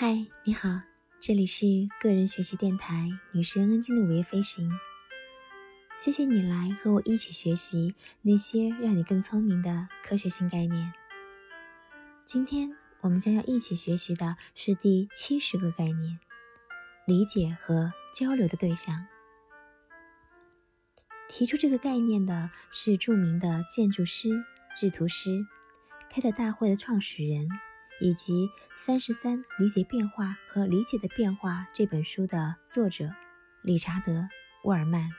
嗨，你好，这里是个人学习电台女神恩静的午夜飞行。谢谢你来和我一起学习那些让你更聪明的科学性概念。今天我们将要一起学习的是第七十个概念：理解和交流的对象。提出这个概念的是著名的建筑师、制图师，开的大会的创始人。以及《三十三理解变化和理解的变化》这本书的作者理查德·沃尔曼。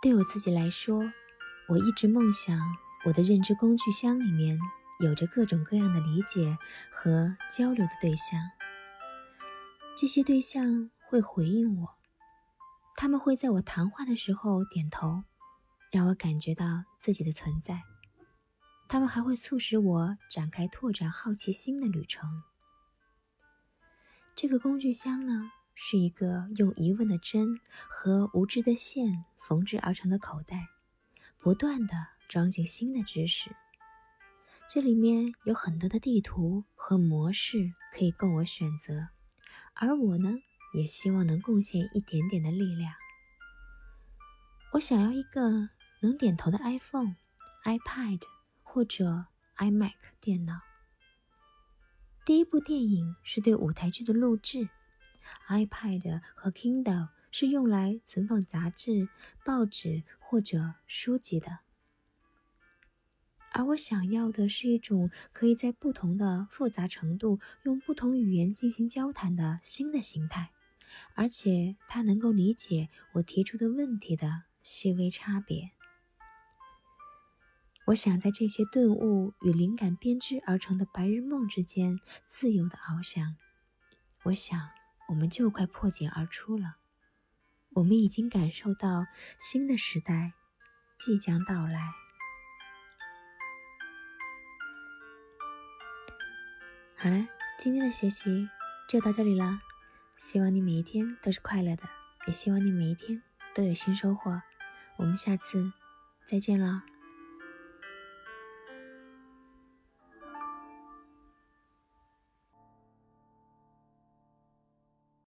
对我自己来说，我一直梦想我的认知工具箱里面有着各种各样的理解和交流的对象。这些对象会回应我，他们会在我谈话的时候点头。让我感觉到自己的存在，他们还会促使我展开拓展好奇心的旅程。这个工具箱呢，是一个用疑问的针和无知的线缝制而成的口袋，不断的装进新的知识。这里面有很多的地图和模式可以供我选择，而我呢，也希望能贡献一点点的力量。我想要一个。能点头的 iPhone、iPad 或者 iMac 电脑。第一部电影是对舞台剧的录制，iPad 和 Kindle 是用来存放杂志、报纸或者书籍的。而我想要的是一种可以在不同的复杂程度用不同语言进行交谈的新的形态，而且它能够理解我提出的问题的细微差别。我想在这些顿悟与灵感编织而成的白日梦之间自由的翱翔。我想，我们就快破茧而出了。我们已经感受到新的时代即将到来。好了，今天的学习就到这里了。希望你每一天都是快乐的，也希望你每一天都有新收获。我们下次再见了。